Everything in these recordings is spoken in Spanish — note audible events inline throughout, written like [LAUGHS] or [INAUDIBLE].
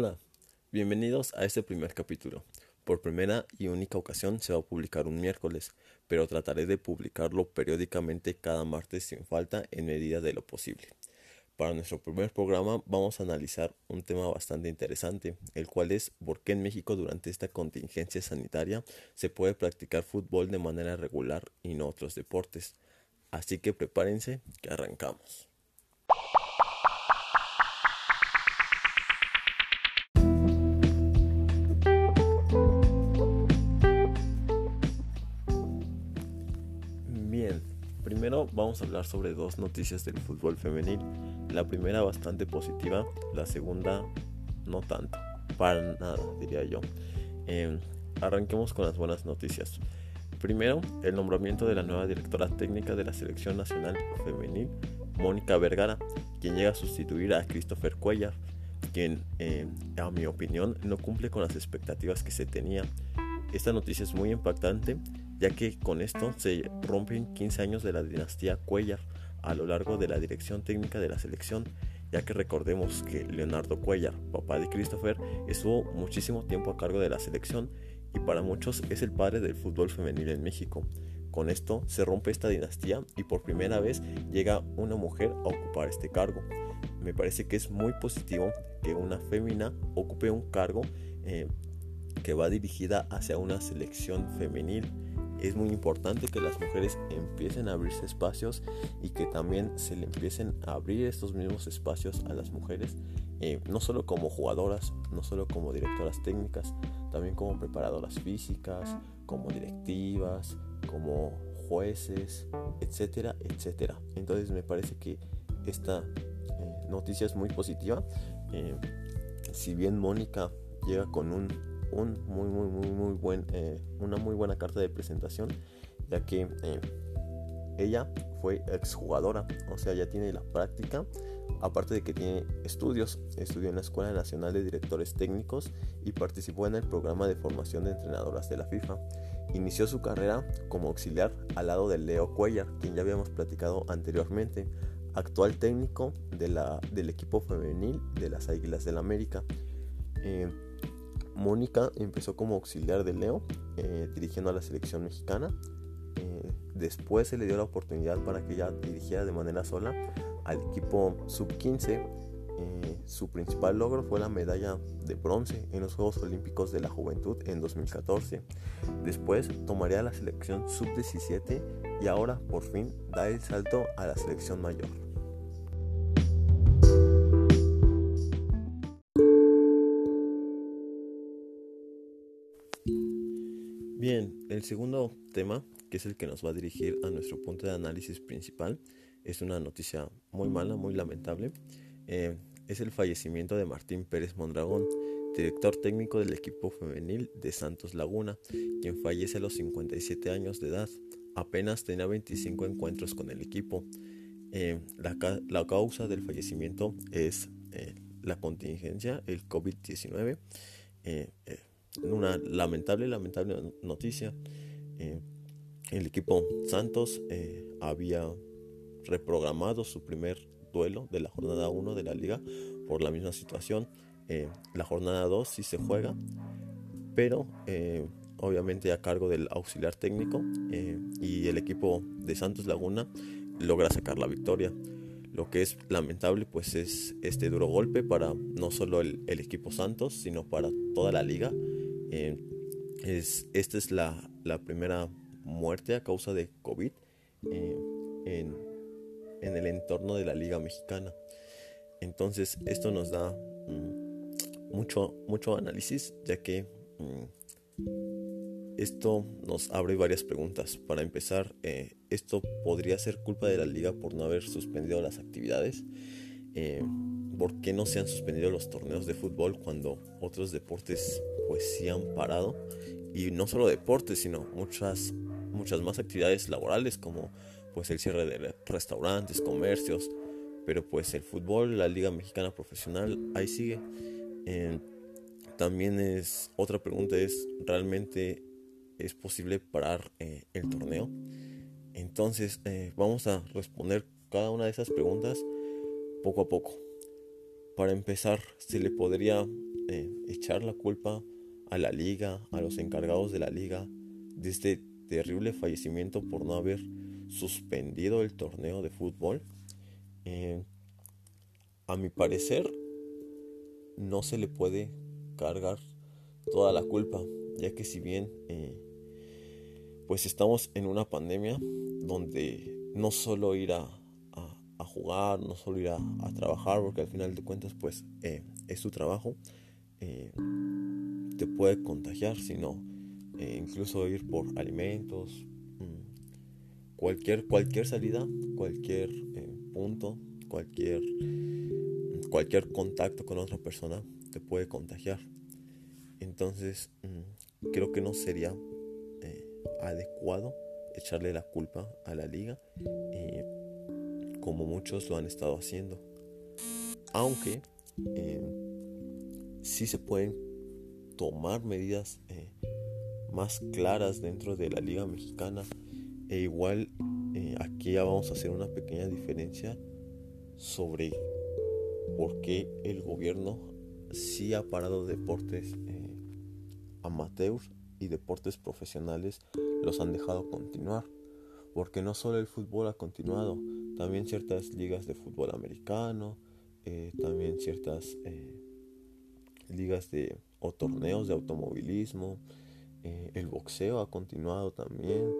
Hola, bienvenidos a este primer capítulo. Por primera y única ocasión se va a publicar un miércoles, pero trataré de publicarlo periódicamente cada martes sin falta en medida de lo posible. Para nuestro primer programa vamos a analizar un tema bastante interesante, el cual es por qué en México durante esta contingencia sanitaria se puede practicar fútbol de manera regular y no otros deportes. Así que prepárense que arrancamos. Vamos a hablar sobre dos noticias del fútbol femenil. La primera bastante positiva, la segunda no tanto, para nada diría yo. Em, arranquemos con las buenas noticias. Primero, el nombramiento de la nueva directora técnica de la Selección Nacional Femenil, Mónica Vergara, quien llega a sustituir a Christopher Cuellar, quien, em, a mi opinión, no cumple con las expectativas que se tenía. Esta noticia es muy impactante ya que con esto se rompen 15 años de la dinastía Cuellar a lo largo de la dirección técnica de la selección, ya que recordemos que Leonardo Cuellar, papá de Christopher, estuvo muchísimo tiempo a cargo de la selección y para muchos es el padre del fútbol femenil en México. Con esto se rompe esta dinastía y por primera vez llega una mujer a ocupar este cargo. Me parece que es muy positivo que una fémina ocupe un cargo eh, que va dirigida hacia una selección femenil es muy importante que las mujeres empiecen a abrirse espacios y que también se le empiecen a abrir estos mismos espacios a las mujeres, eh, no solo como jugadoras, no solo como directoras técnicas, también como preparadoras físicas, como directivas, como jueces, etcétera, etcétera. Entonces me parece que esta eh, noticia es muy positiva. Eh, si bien Mónica llega con un un muy muy muy muy buen eh, una muy buena carta de presentación ya que eh, ella fue exjugadora o sea ya tiene la práctica aparte de que tiene estudios estudió en la escuela nacional de directores técnicos y participó en el programa de formación de entrenadoras de la FIFA. Inició su carrera como auxiliar al lado de Leo Cuellar quien ya habíamos platicado anteriormente actual técnico de la, del equipo femenil de las Águilas del América. Eh, Mónica empezó como auxiliar de Leo, eh, dirigiendo a la selección mexicana. Eh, después se le dio la oportunidad para que ella dirigiera de manera sola al equipo sub-15. Eh, su principal logro fue la medalla de bronce en los Juegos Olímpicos de la Juventud en 2014. Después tomaría la selección sub-17 y ahora por fin da el salto a la selección mayor. El segundo tema, que es el que nos va a dirigir a nuestro punto de análisis principal, es una noticia muy mala, muy lamentable. Eh, es el fallecimiento de Martín Pérez Mondragón, director técnico del equipo femenil de Santos Laguna, quien fallece a los 57 años de edad. Apenas tenía 25 encuentros con el equipo. Eh, la, causa del fallecimiento es eh, la contingencia, el COVID-19 una lamentable, lamentable noticia. Eh, el equipo Santos eh, había reprogramado su primer duelo de la jornada 1 de la liga por la misma situación. Eh, la jornada 2 sí se juega, pero obviamente a cargo del auxiliar técnico y el equipo de Santos Laguna logra sacar la victoria. Lo que es lamentable pues es este duro golpe para no solo el equipo Santos, sino para toda la liga eh, es, esta es la, primera muerte a causa de COVID eh, en, el entorno de la Liga Mexicana. Entonces esto nos da mm, mucho, mucho análisis ya que mm, esto nos abre varias preguntas. Para empezar, eh, esto podría ser culpa de la liga por no haber suspendido las actividades. ¿Por qué no se han suspendido los torneos de fútbol cuando otros deportes pues sí han parado? Y no solo deportes, sino muchas, muchas más actividades laborales como pues el cierre de restaurantes, comercios, pero pues el fútbol, la Liga Mexicana Profesional, ahí sigue. también es otra pregunta es, ¿realmente es posible parar eh, el torneo? Entonces eh, vamos a responder cada una de esas preguntas poco a poco. Para empezar, se le podría eh, echar la culpa a la liga, a los encargados de la liga, de este terrible fallecimiento por no haber suspendido el torneo de fútbol. Eh, a mi parecer, no se le puede cargar toda la culpa, ya que si bien eh, pues estamos en una pandemia donde no solo ir a, jugar, no solo ir a, trabajar, porque al final de cuentas pues eh, es tu trabajo, eh, te puede contagiar, sino incluso ir por alimentos, mm, cualquier, cualquier salida, cualquier punto, cualquier, cualquier contacto con otra persona te puede contagiar. Entonces, mm, creo que no sería eh, adecuado echarle la culpa a la liga, eh, como muchos lo han estado haciendo. Aunque eh, sí se pueden tomar medidas más claras dentro de la liga mexicana. E igual aquí ya vamos a hacer una pequeña diferencia sobre por qué el gobierno sí ha parado deportes amateurs y deportes profesionales los han dejado continuar, porque no solo el fútbol ha continuado, también ciertas ligas de fútbol americano, eh, también ciertas eh, ligas de o torneos de automovilismo, eh, el boxeo ha continuado también.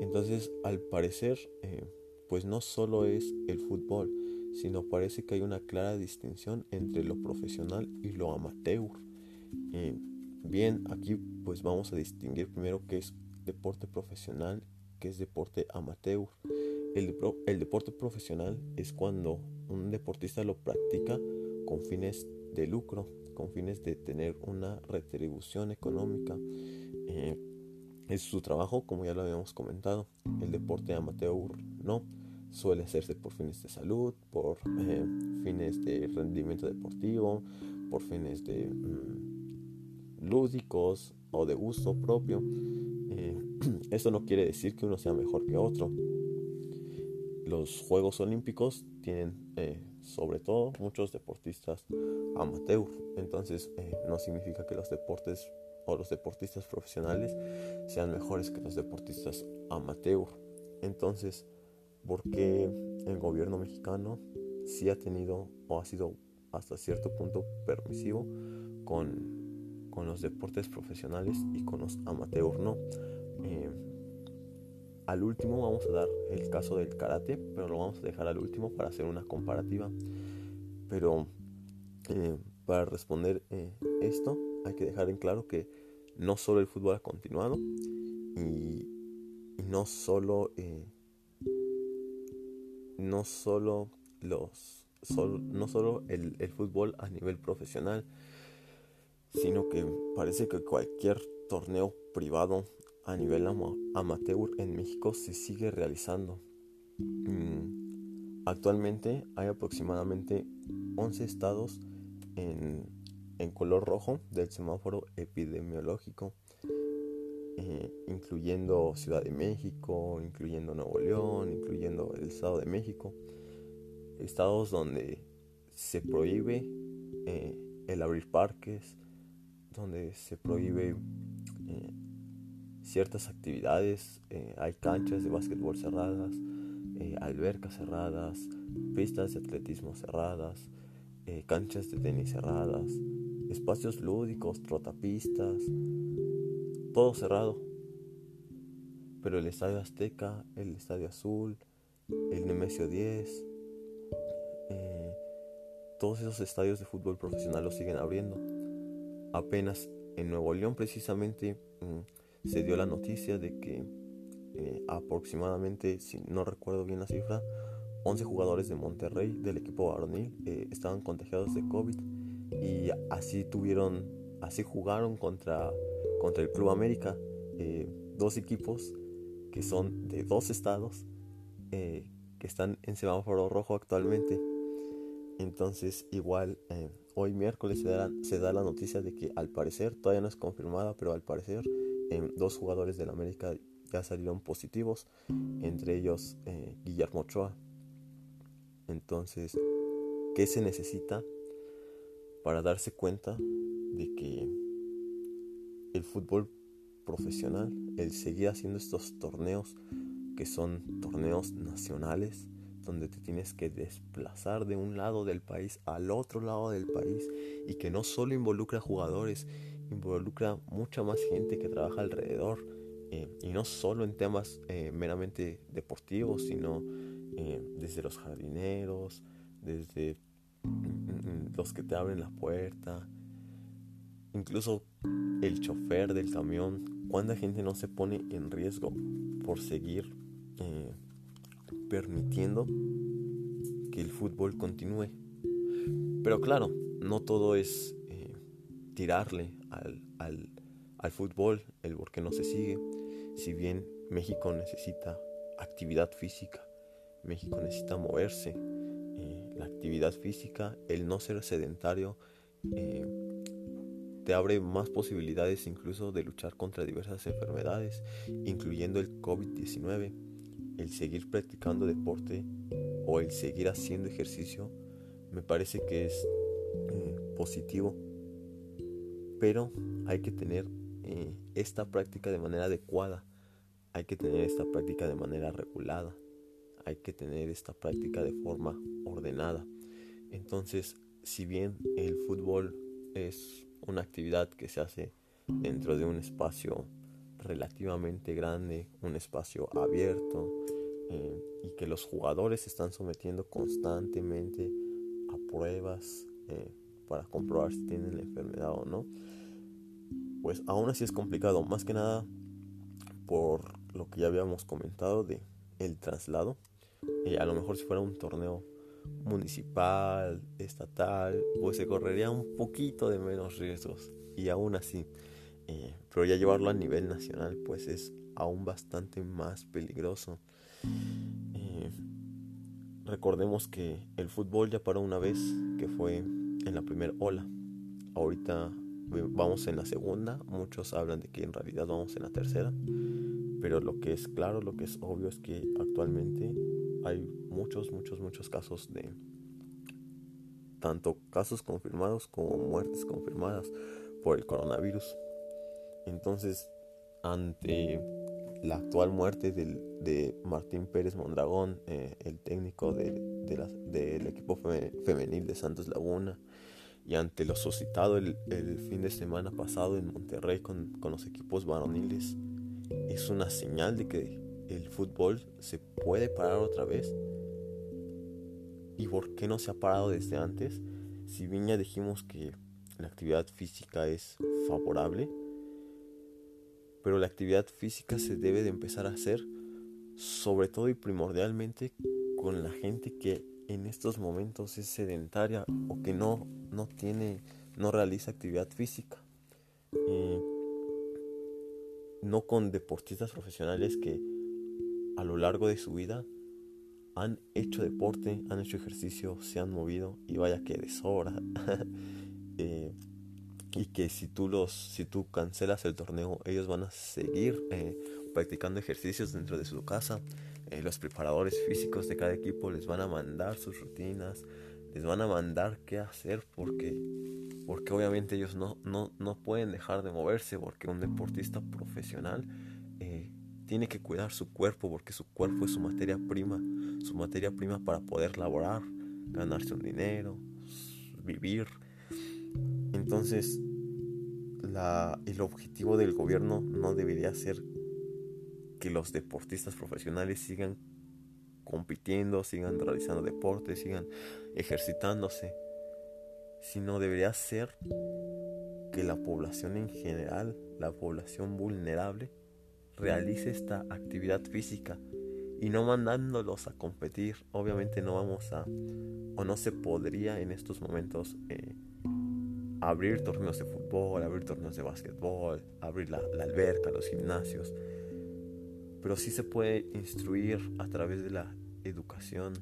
Entonces, al parecer, pues no solo es el fútbol, sino parece que hay una clara distinción entre lo profesional y lo amateur. Bien, aquí pues vamos a distinguir primero qué es deporte profesional, qué es deporte amateur. El, deporte profesional es cuando un deportista lo practica con fines de lucro, con fines de tener una retribución económica. Eh, es su trabajo, como ya lo habíamos comentado. El deporte amateur no. Suele hacerse por fines de salud, por eh, fines de rendimiento deportivo, por fines de... Mm, lúdicos o de gusto propio. Eh, [CLEARS THROAT] eso no quiere decir que uno sea mejor que otro. Los Juegos Olímpicos tienen eh, sobre todo muchos deportistas amateur. Entonces eh, no significa que los deportes o los deportistas profesionales sean mejores que los deportistas amateur. Entonces, ¿por qué el gobierno mexicano sí ha tenido o ha sido hasta cierto punto permisivo con con los deportes profesionales y con los amateurs no. Eh, al último vamos a dar el caso del karate, pero lo vamos a dejar al último para hacer una comparativa. Pero eh, para responder eh, esto hay que dejar en claro que no solo el fútbol ha continuado y, no solo no solo los no solo el, el fútbol a nivel profesional sino que parece que cualquier torneo privado a nivel amateur en México se sigue realizando. Mm, actualmente hay aproximadamente 11 estados en, color rojo del semáforo epidemiológico, eh, incluyendo Ciudad de México, incluyendo Nuevo León, incluyendo el Estado de México, estados donde se prohíbe eh, el abrir parques, donde se prohíbe eh, ciertas actividades. Eh, hay canchas de básquetbol cerradas, eh, albercas cerradas, pistas de atletismo cerradas, canchas de tenis cerradas, espacios lúdicos, trotapistas, todo cerrado. Pero el Estadio Azteca, el Estadio Azul, el Nemesio 10, todos esos estadios de fútbol profesional los siguen abriendo apenas en Nuevo León precisamente mm, se dio la noticia de que eh, aproximadamente, si no recuerdo bien la cifra, 11 jugadores de Monterrey del equipo varonil eh, estaban contagiados de COVID y así tuvieron, así jugaron contra, contra el Club América, eh, dos equipos que son de dos estados que están en semáforo rojo actualmente. Entonces igual hoy miércoles se da, la, noticia de que al parecer, todavía no es confirmada, pero al parecer dos jugadores del América ya salieron positivos, entre ellos eh, Guillermo Ochoa. Entonces, ¿qué se necesita para darse cuenta de que el fútbol profesional, el seguir haciendo estos torneos que son torneos nacionales, donde te tienes que desplazar de un lado del país al otro lado del país y que no solo involucra jugadores, involucra mucha más gente que trabaja alrededor eh, y no solo en temas eh, meramente deportivos, sino eh, desde los jardineros, desde mm, mm, los que te abren la puerta, incluso el chofer del camión, cuánta gente no se pone en riesgo por seguir permitiendo que el fútbol continúe. Pero claro, no todo es tirarle al, al, fútbol, el por qué no se sigue. Si bien México necesita actividad física, México necesita moverse, eh, la actividad física, el no ser sedentario, eh, te abre más posibilidades incluso de luchar contra diversas enfermedades, incluyendo el COVID-19. El seguir practicando deporte o el seguir haciendo ejercicio me parece que es mm, positivo pero hay que tener eh, esta práctica de manera adecuada, hay que tener esta práctica de manera regulada, hay que tener esta práctica de forma ordenada. Entonces, si bien el fútbol es una actividad que se hace dentro de un espacio relativamente grande, un espacio abierto, eh, y que los jugadores se están sometiendo constantemente a pruebas, eh, para comprobar si tienen la enfermedad o no, pues aún así es complicado, más que nada por lo que ya habíamos comentado de el traslado. Y a lo mejor si fuera un torneo municipal, estatal, pues se correría un poquito de menos riesgos. Y aún así, eh, pero ya llevarlo a nivel nacional, pues es aún bastante más peligroso. Eh, recordemos que el fútbol ya paró una vez, que fue en la primera ola. Ahorita vamos en la segunda, muchos hablan de que en realidad vamos en la tercera, pero lo que es claro, lo que es obvio es que actualmente hay muchos, muchos, muchos casos de tanto casos confirmados como muertes confirmadas por el coronavirus. Entonces, ante la actual muerte de Martín Pérez Mondragón, eh, el técnico del equipo femenil de Santos Laguna, y ante lo suscitado el, fin de semana pasado en Monterrey con, con, los equipos varoniles, es una señal de que el fútbol se puede parar otra vez. ¿Y por qué no se ha parado desde antes? Si bien ya dijimos que la actividad física es favorable, pero la actividad física se debe de empezar a hacer sobre todo y primordialmente con la gente que en estos momentos es sedentaria o que no, no tiene, no realiza actividad física. no con deportistas profesionales que a lo largo de su vida han hecho deporte, han hecho ejercicio, se han movido y vaya que de sobra. [LAUGHS] Eh, y que si tú los si tú cancelas el torneo ellos van a seguir eh, practicando ejercicios dentro de su casa eh, los preparadores físicos de cada equipo les van a mandar sus rutinas, les van a mandar qué hacer porque, porque obviamente ellos no, no, no pueden dejar de moverse porque un deportista profesional eh, tiene que cuidar su cuerpo porque su cuerpo es su materia prima, su materia prima para poder laborar, ganarse un dinero, vivir. Entonces, la, el objetivo del gobierno no debería ser que los deportistas profesionales sigan compitiendo, sigan realizando deportes, sigan ejercitándose, sino debería ser que la población en general, la población vulnerable, realice esta actividad física y no mandándolos a competir. Obviamente no vamos a, o no se podría en estos momentos eh, abrir torneos de fútbol, abrir torneos de básquetbol, abrir la alberca, los gimnasios. Pero sí se puede instruir a través de la educación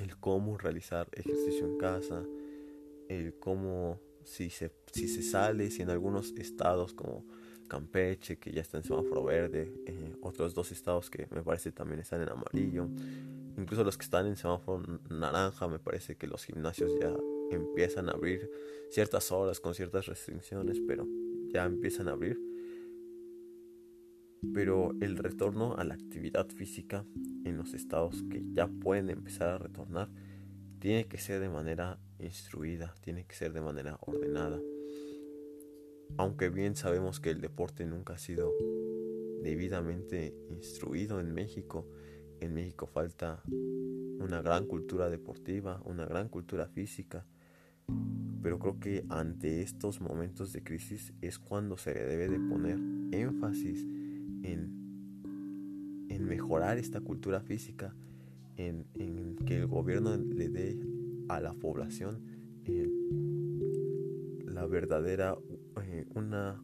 el cómo realizar ejercicio en casa, el cómo si se, si se sale, si en algunos estados como Campeche, que ya está en semáforo verde, eh, otros dos estados que me parece también están en amarillo, incluso los que están en semáforo naranja, me parece que los gimnasios ya empiezan a abrir ciertas horas con ciertas restricciones, pero ya empiezan a abrir. Pero el retorno a la actividad física en los estados que ya pueden empezar a retornar tiene que ser de manera instruida, tiene que ser de manera ordenada. Aunque bien sabemos que el deporte nunca ha sido debidamente instruido en México, en México falta una gran cultura deportiva, una gran cultura física, pero creo que ante estos momentos de crisis es cuando se debe de poner énfasis en, en mejorar esta cultura física, en, que el gobierno le dé a la población eh, la verdadera, eh, una,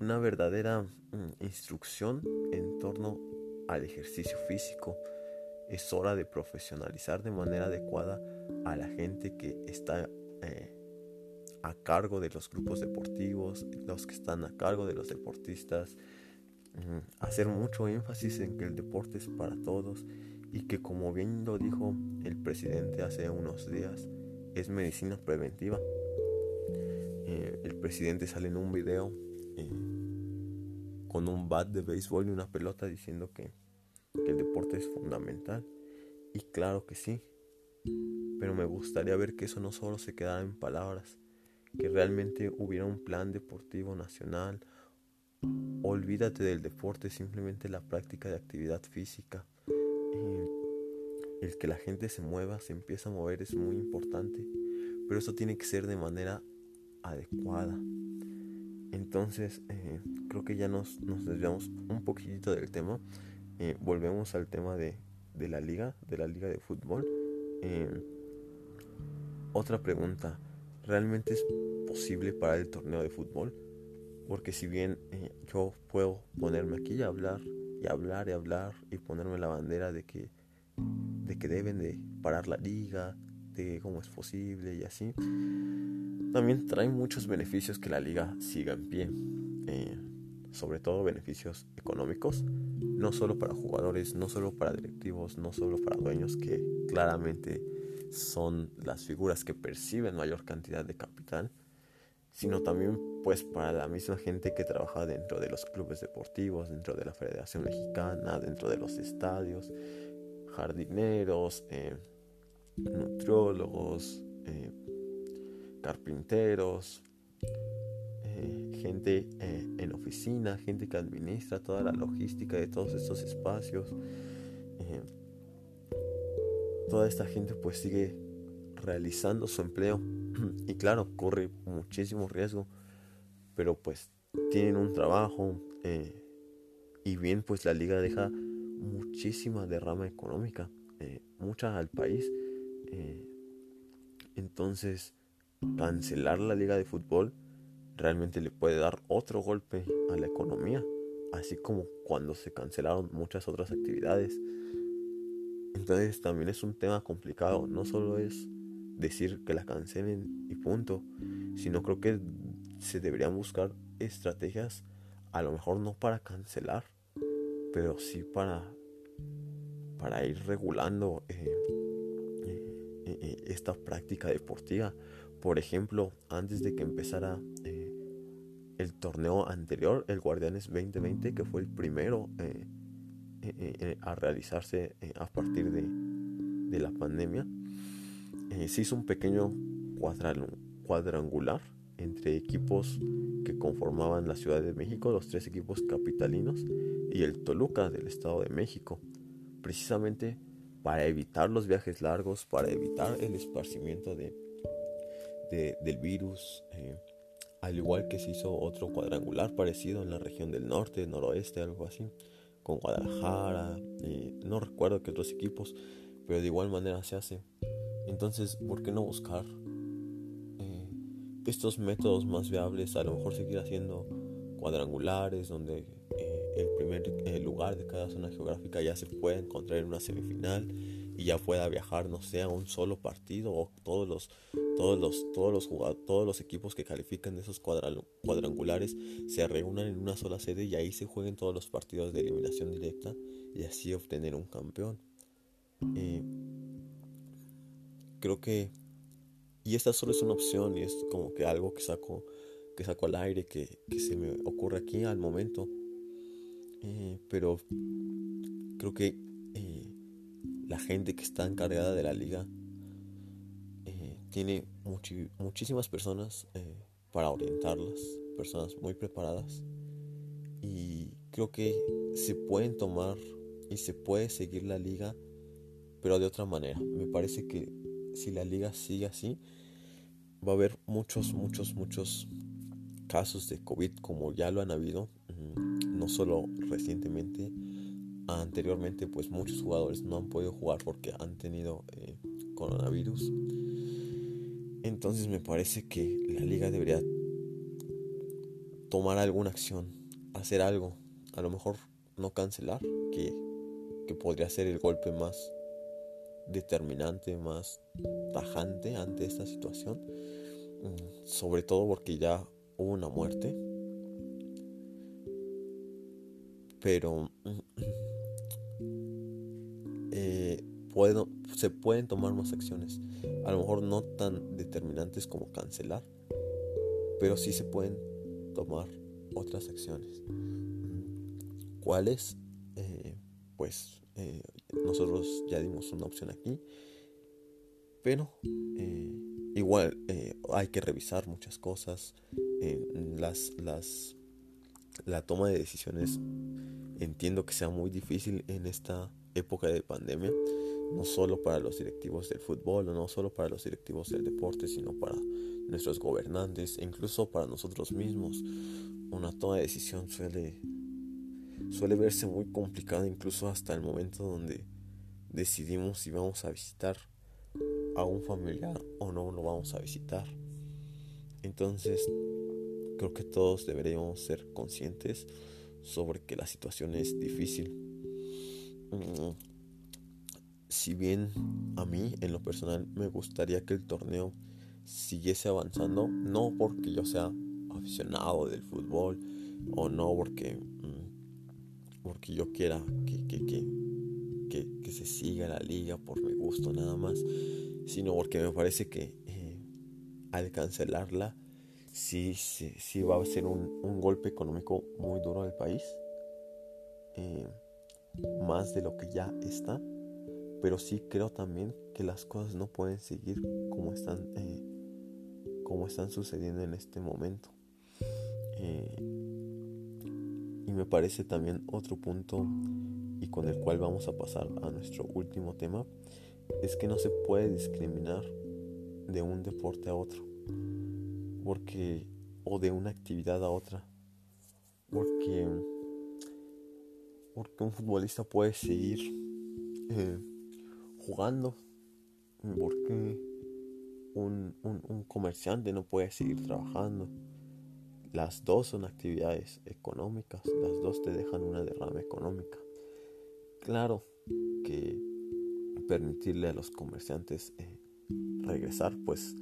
una verdadera mm, instrucción en torno al ejercicio físico. Es hora de profesionalizar de manera adecuada a la gente que está eh, a cargo de los grupos deportivos, los que están a cargo de los deportistas, mm, hacer mucho énfasis en que el deporte es para todos y que como bien lo dijo el presidente hace unos días, es medicina preventiva. Eh, el presidente sale en un video eh, con un bat de béisbol y una pelota diciendo que, que el deporte es fundamental. Y claro que sí, pero me gustaría ver que eso no solo se quedara en palabras, que realmente hubiera un plan deportivo nacional. Olvídate del deporte, simplemente la práctica de actividad física. Eh, el que la gente se mueva, se empieza a mover es muy importante, pero eso tiene que ser de manera adecuada. Entonces, eh, creo que ya nos, nos, desviamos un poquitito del tema. Eh, volvemos al tema de, de, la liga, de la liga de fútbol. Otra pregunta. ¿realmente es posible para el torneo de fútbol? Porque si bien eh, yo puedo ponerme aquí y hablar y hablar y hablar y ponerme la bandera de que, de que deben de parar la liga, de cómo es posible y así, también trae muchos beneficios que la liga siga en pie. Eh, sobre todo beneficios económicos, no solo para jugadores, no solo para directivos, no solo para dueños, que claramente son las figuras que perciben mayor cantidad de capital, sino también pues para la misma gente que trabaja dentro de los clubes deportivos, dentro de la Federación Mexicana, dentro de los estadios, jardineros, eh, nutriólogos, eh, carpinteros, eh, gente en oficina, gente que administra toda la logística de todos estos espacios toda esta gente pues sigue realizando su empleo [CLEARS THROAT] y claro, corre muchísimo riesgo, pero pues tienen un trabajo eh, y bien pues la liga deja muchísima derrama económica, eh, mucha al país. Eh, entonces, cancelar la liga de fútbol realmente le puede dar otro golpe a la economía, así como cuando se cancelaron muchas otras actividades. Entonces también es un tema complicado. No solo es decir que la cancelen y punto, sino creo que se deberían buscar estrategias, a lo mejor no para cancelar, pero sí para, para ir regulando eh, eh, eh, esta práctica deportiva. Por ejemplo, antes de que empezara el torneo anterior, el Guardianes 2020, que fue el primero eh, eh, eh, a realizarse a partir de, de la pandemia, se hizo un pequeño cuadrangular entre equipos que conformaban la Ciudad de México, los tres equipos capitalinos y el Toluca del Estado de México, precisamente para evitar los viajes largos, para evitar el esparcimiento de, del virus, al igual que se hizo otro cuadrangular parecido en la región del norte, noroeste, algo así con Guadalajara, y no recuerdo qué otros equipos, pero de igual manera se hace. Entonces, ¿por qué no buscar eh, estos métodos más viables? A lo mejor seguir haciendo cuadrangulares donde eh, el primer eh, lugar de cada zona geográfica ya se puede encontrar en una semifinal y ya pueda viajar, no sé, a un solo partido o todos los, todos los, todos los jugadores, todos los equipos que califican de esos cuadrangulares se reúnan en una sola sede y ahí se jueguen todos los partidos de eliminación directa y así obtener un campeón. Eh, creo que y esta solo es una opción y es como que algo que saco, que saco al aire, que, se me ocurre aquí al momento. Eh, pero creo que eh, la gente que está encargada de la liga eh, tiene muchísimas personas para orientarlas, personas muy preparadas. Y creo que se pueden tomar y se puede seguir la liga, pero de otra manera. Me parece que si la liga sigue así, va a haber muchos, muchos, muchos casos de COVID como ya lo han habido, mm, no solo recientemente, anteriormente pues muchos jugadores no han podido jugar porque han tenido eh, coronavirus. Entonces me parece que la liga debería tomar alguna acción, hacer algo, a lo mejor no cancelar, que, que podría ser el golpe más determinante, más tajante ante esta situación. Mm, sobre todo porque ya hubo una muerte. Pero eh, se pueden tomar más acciones. A lo mejor no tan determinantes como cancelar. Pero sí se pueden tomar otras acciones. ¿Cuáles? Eh, pues eh, nosotros ya dimos una opción aquí. Pero eh, igual hay que revisar muchas cosas. las, las, la toma de decisiones entiendo que sea muy difícil en esta época de pandemia. No solo para los directivos del fútbol, no solo para los directivos del deporte, sino para nuestros gobernantes e incluso para nosotros mismos. Una toma de decisión suele suele verse muy complicada incluso hasta el momento donde decidimos si vamos a visitar a un familiar o no lo vamos a visitar. Entonces, creo que todos deberíamos ser conscientes sobre que la situación es difícil. Si bien a mí, en lo personal, me gustaría que el torneo siguiese avanzando, no porque yo sea aficionado del fútbol o no porque porque yo quiera que, que, que, que, se siga la liga por mi gusto nada más, sino porque me parece que eh, al cancelarla sí, sí, sí, va a ser un, un, golpe económico muy duro al país, eh, más de lo que ya está, pero sí creo también que las cosas no pueden seguir como están, eh, como están sucediendo en este momento. Y me parece también otro punto y con el cual vamos a pasar a nuestro último tema, es que no se puede discriminar de un deporte a otro, porque o de una actividad a otra, porque porque un futbolista puede seguir eh, jugando, porque un, un comerciante no puede seguir trabajando las dos son actividades económicas, las dos te dejan una derrama económica. Claro que permitirle a los comerciantes eh, regresar, pues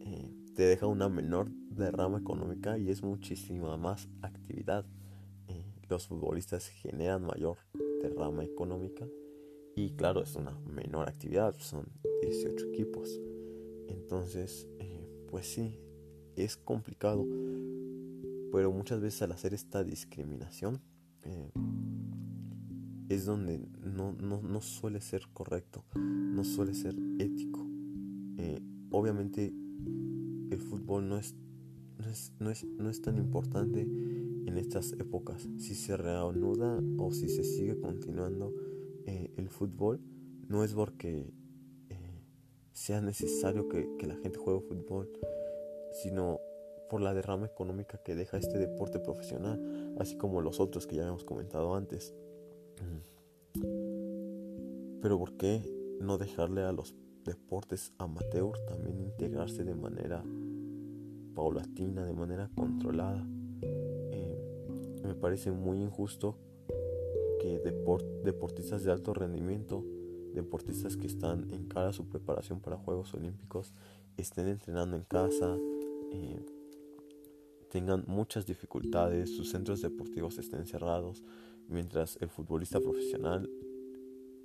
eh, te deja una menor derrama económica y es muchísima más actividad. Eh, los futbolistas generan mayor derrama económica y claro, es una menor actividad, son 18 equipos. Entonces, pues sí, es complicado pero muchas veces al hacer esta discriminación eh, es donde no, no, suele ser correcto, no suele ser ético. Eh, obviamente el fútbol no es, no es, no, es, no, es, tan importante en estas épocas. Si se reanuda o si se sigue continuando eh, el fútbol, no es porque sea necesario que, que la gente juegue fútbol, sino por la derrama económica que deja este deporte profesional, así como los otros que ya habíamos comentado antes. Pero ¿por qué no dejarle a los deportes amateur también integrarse de manera paulatina, de manera controlada? Eh, me parece muy injusto que deportistas de alto rendimiento, deportistas que están en cara a su preparación para Juegos Olímpicos, estén entrenando en casa, eh, tengan muchas dificultades, sus centros deportivos estén cerrados, mientras el futbolista profesional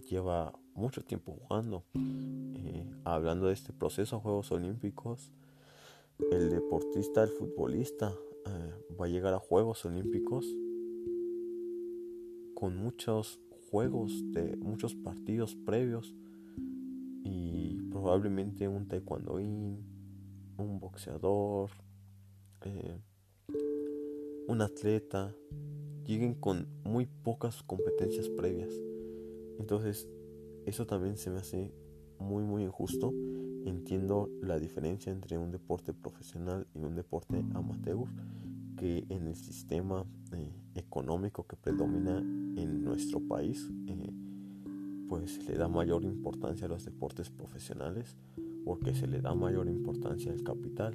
lleva mucho tiempo jugando. Eh, hablando de este proceso a Juegos Olímpicos, el deportista, el futbolista, eh, va a llegar a Juegos Olímpicos con muchos juegos de muchos partidos previos y probablemente un taekwondoín, un boxeador, eh, un atleta lleguen con muy pocas competencias previas. Entonces, eso también se me hace muy muy injusto. Entiendo la diferencia entre un deporte profesional y un deporte amateur, que en el sistema eh, económico que predomina en nuestro país, eh, pues le da mayor importancia a los deportes profesionales porque se le da mayor importancia al capital,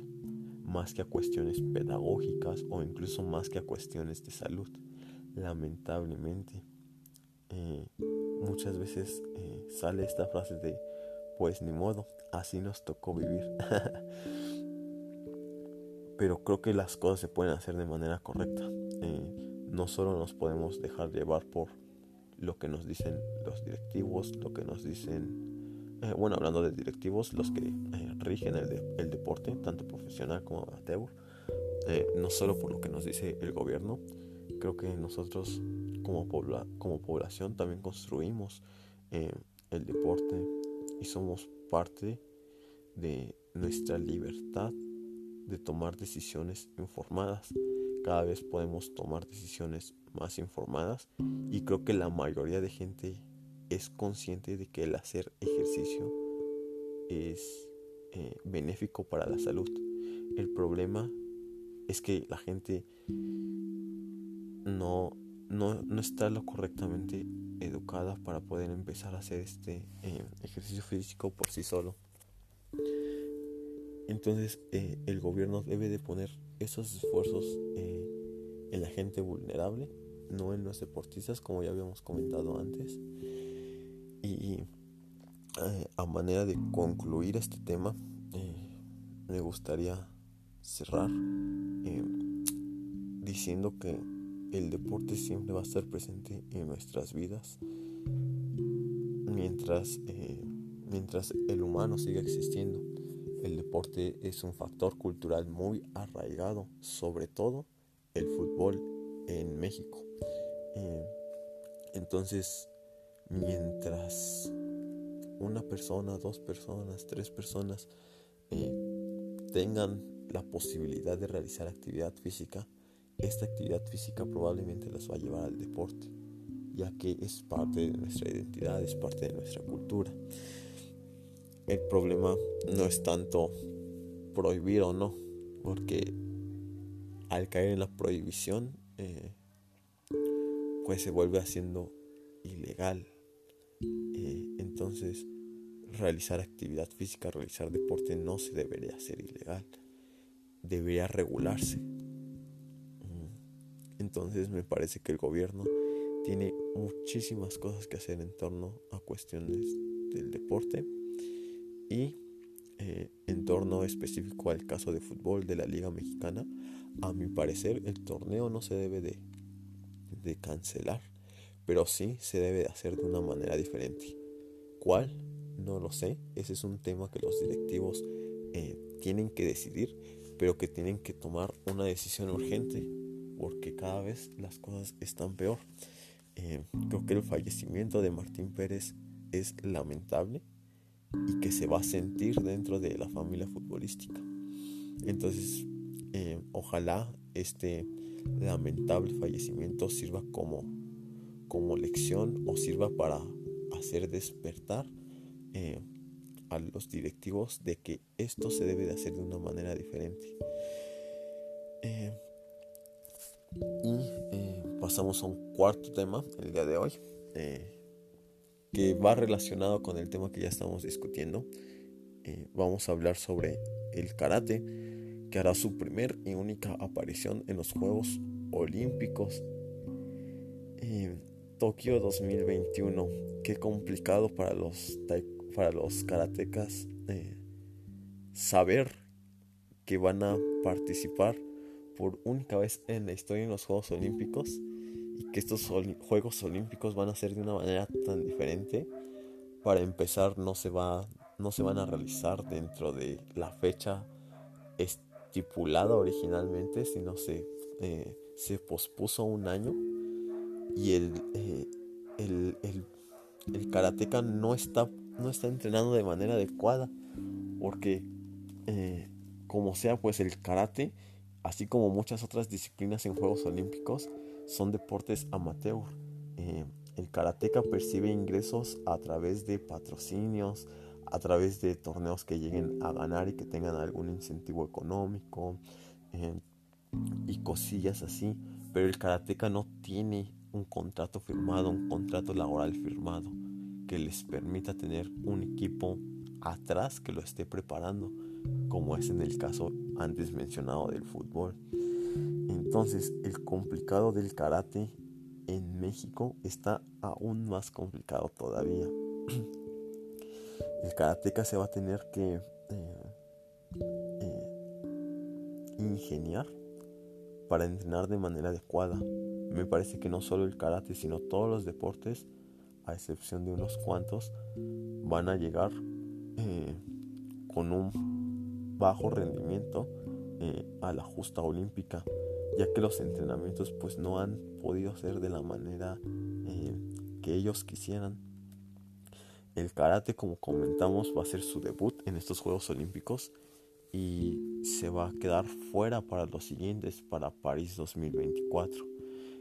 más que a cuestiones pedagógicas o incluso más que a cuestiones de salud. Lamentablemente, eh, muchas veces eh, sale esta frase de, pues ni modo, así nos tocó vivir. [LAUGHS] Pero creo que las cosas se pueden hacer de manera correcta. Eh, no solo nos podemos dejar llevar por lo que nos dicen los directivos, lo que nos dicen, eh, bueno, hablando de directivos, los que rigen el, deporte, tanto profesional como amateur, no solo por lo que nos dice el gobierno, creo que nosotros como, población también construimos eh, el deporte y somos parte de nuestra libertad de tomar decisiones informadas. Cada vez podemos tomar decisiones más informadas y creo que la mayoría de gente es consciente de que el hacer ejercicio es eh, benéfico para la salud. El problema es que la gente no no, está lo correctamente educada para poder empezar a hacer este eh, ejercicio físico por sí solo. Entonces eh, el gobierno debe de poner esos esfuerzos eh, en la gente vulnerable, no en los deportistas como ya habíamos comentado antes. Y a manera de concluir este tema, me gustaría cerrar diciendo que el deporte siempre va a estar presente en nuestras vidas mientras, eh, mientras el humano siga existiendo. El deporte es un factor cultural muy arraigado, sobre todo el fútbol en México. Eh, entonces, mientras una persona, dos personas, tres personas eh, tengan la posibilidad de realizar actividad física, esta actividad física probablemente las va a llevar al deporte, ya que es parte de nuestra identidad, es parte de nuestra cultura. El problema no es tanto prohibir o no, porque al caer en la prohibición, eh, pues se vuelve haciendo ilegal. Eh, entonces, realizar actividad física, realizar deporte no se debería hacer ilegal, debería regularse. Entonces me parece que el gobierno tiene muchísimas cosas que hacer en torno a cuestiones del deporte y eh, en torno específico al caso de fútbol de la Liga Mexicana. A mi parecer el torneo no se debe de, cancelar, pero sí se debe de hacer de una manera diferente. ¿Cuál? No lo sé. Ese es un tema que los directivos eh, tienen que decidir, pero que tienen que tomar una decisión urgente porque cada vez las cosas están peor. Eh, creo que el fallecimiento de Martín Pérez es lamentable y que se va a sentir dentro de la familia futbolística. Entonces, eh, ojalá este lamentable fallecimiento sirva como, como lección o sirva para hacer despertar eh, a los directivos de que esto se debe de hacer de una manera diferente. Y eh, pasamos a un cuarto tema el día de hoy, que va relacionado con el tema que ya estamos discutiendo. Eh, vamos a hablar sobre el karate, que hará su primer y única aparición en los Juegos Olímpicos. Tokio 2021. Qué complicado para los, para los karatecas saber que van a participar por única vez en la historia en los Juegos Olímpicos que estos Juegos Olímpicos van a ser de una manera tan diferente para empezar no se va no se van a realizar dentro de la fecha estipulada originalmente, sino se, eh, se pospuso un año y el, eh, el, el, el, karateca no está, no está entrenando de manera adecuada porque eh, como sea pues el karate así como muchas otras disciplinas en Juegos Olímpicos son deportes amateur el karateca percibe ingresos a través de patrocinios, a través de torneos que lleguen a ganar y que tengan algún incentivo económico eh, y cosillas así. Pero el karateca no tiene un contrato firmado, un contrato laboral firmado que les permita tener un equipo atrás que lo esté preparando, como es en el caso antes mencionado del fútbol. Entonces, el complicado del karate en México está aún más complicado todavía. [CLEARS THROAT] El karateca se va a tener que eh, eh, ingeniar para entrenar de manera adecuada. Me parece que no solo el karate, sino todos los deportes, a excepción de unos cuantos, van a llegar eh, con un bajo rendimiento a la justa olímpica ya que los entrenamientos pues no han podido ser de la manera eh, que ellos quisieran. El karate, como comentamos, va a ser su debut en estos Juegos Olímpicos y se va a quedar fuera para los siguientes, para París 2024.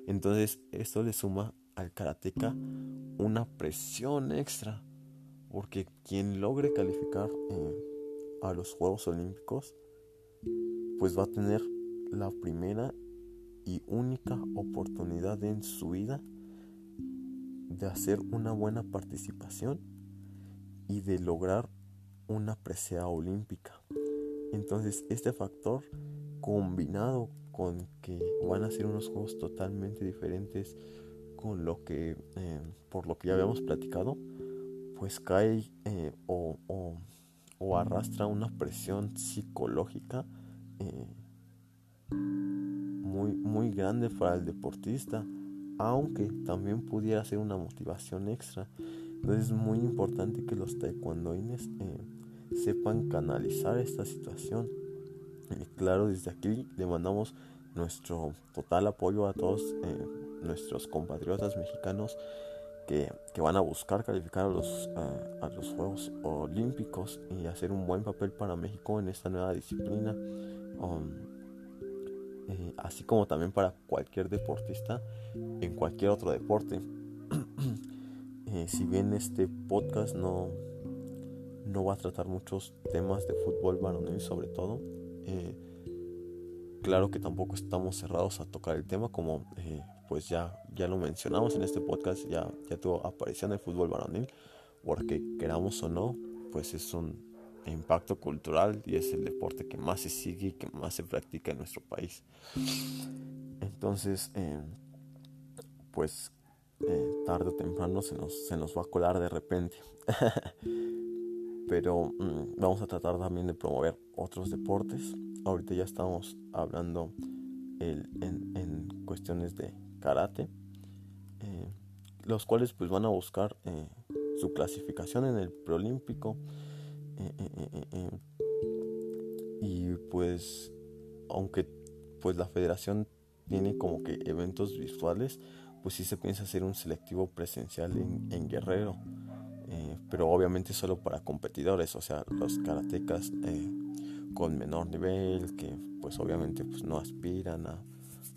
Entonces esto le suma al karateca una presión extra, porque quien logre calificar eh, a los Juegos Olímpicos, pues va a tener la primera y única oportunidad en su vida de hacer una buena participación y de lograr una presea olímpica. Entonces este factor combinado con que van a ser unos juegos totalmente diferentes con lo que eh, por lo que ya habíamos platicado pues cae eh, o, arrastra una presión psicológica eh, muy, grande para el deportista, aunque también pudiera ser una motivación extra. Entonces es muy importante que los taekwondoines eh, sepan canalizar esta situación. Y claro, desde aquí le mandamos nuestro total apoyo a todos eh, nuestros compatriotas mexicanos que, que, van a buscar calificar a los, a los Juegos Olímpicos y hacer un buen papel para México en esta nueva disciplina. Um, eh, así como también para cualquier deportista en cualquier otro deporte. [CLEARS THROAT] Eh, si bien este podcast no, no va a tratar muchos temas de fútbol varonil sobre todo, eh, claro que tampoco estamos cerrados a tocar el tema como pues ya, ya lo mencionamos en este podcast, ya, ya tuvo aparición el fútbol varonil, porque queramos o no, pues es un impacto cultural y es el deporte que más se sigue y que más se practica en nuestro país. Entonces, eh, pues eh, tarde o temprano se nos, se nos va a colar de repente. [LAUGHS] Pero mm, vamos a tratar también de promover otros deportes. Ahorita ya estamos hablando en, cuestiones de karate, eh, los cuales pues van a buscar su clasificación en el preolímpico y pues, aunque pues la federación tiene como que eventos visuales, pues sí se piensa hacer un selectivo presencial en, Guerrero. Eh, pero obviamente solo para competidores, o sea, los karatecas eh, con menor nivel, que pues obviamente pues no aspiran a,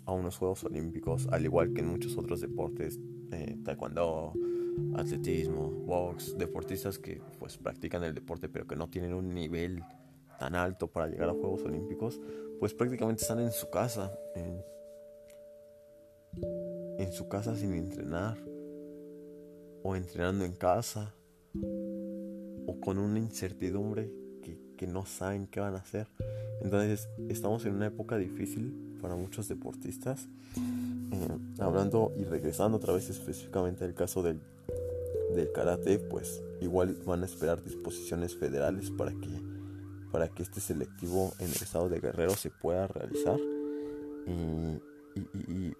a, unos Juegos Olímpicos, al igual que en muchos otros deportes, eh, taekwondo, atletismo, box, deportistas que pues practican el deporte pero que no tienen un nivel tan alto para llegar a Juegos Olímpicos, pues prácticamente están en su casa, en, su casa sin entrenar, o entrenando en casa, o con una incertidumbre que, que no saben qué van a hacer. Entonces estamos en una época difícil para muchos deportistas. Eh, hablando y regresando otra vez específicamente al caso del del karate, pues igual van a esperar disposiciones federales para que, para que este selectivo en el estado de Guerrero se pueda realizar. Y, y,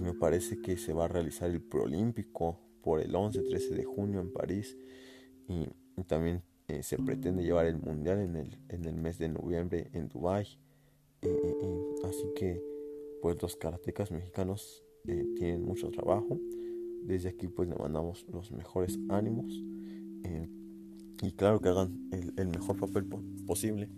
me parece que se va a realizar el proolímpico por el 11-13 de junio en París. Y, también eh, se pretende llevar el mundial en el, en el mes de noviembre en Dubai así que pues los karatecas mexicanos eh, tienen mucho trabajo desde aquí pues le mandamos los mejores ánimos eh, y claro que hagan el, mejor papel posible.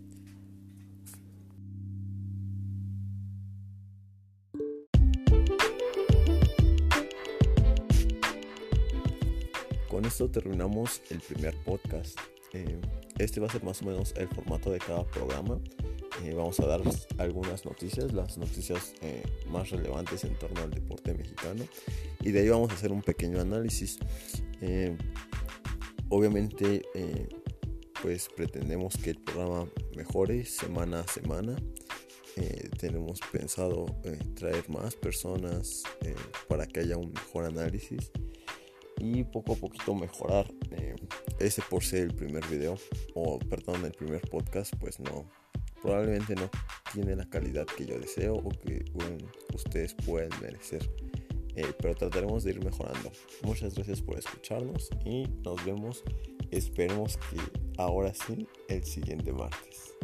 Con esto terminamos el primer podcast. Eh, este va a ser más o menos el formato de cada programa eh, vamos a dar algunas noticias, las noticias eh, más relevantes en torno al deporte mexicano y de ahí vamos a hacer un pequeño análisis. Eh, obviamente, pues pretendemos que el programa mejore semana a semana. tenemos pensado traer más personas para que haya un mejor análisis y poco a poquito mejorar. ese por ser el primer video, o perdón, el primer podcast, pues no, probablemente no tiene la calidad que yo deseo o que ustedes pueden merecer. Eh, pero trataremos de ir mejorando. Muchas gracias por escucharnos y nos vemos. Esperemos que ahora sí el siguiente martes.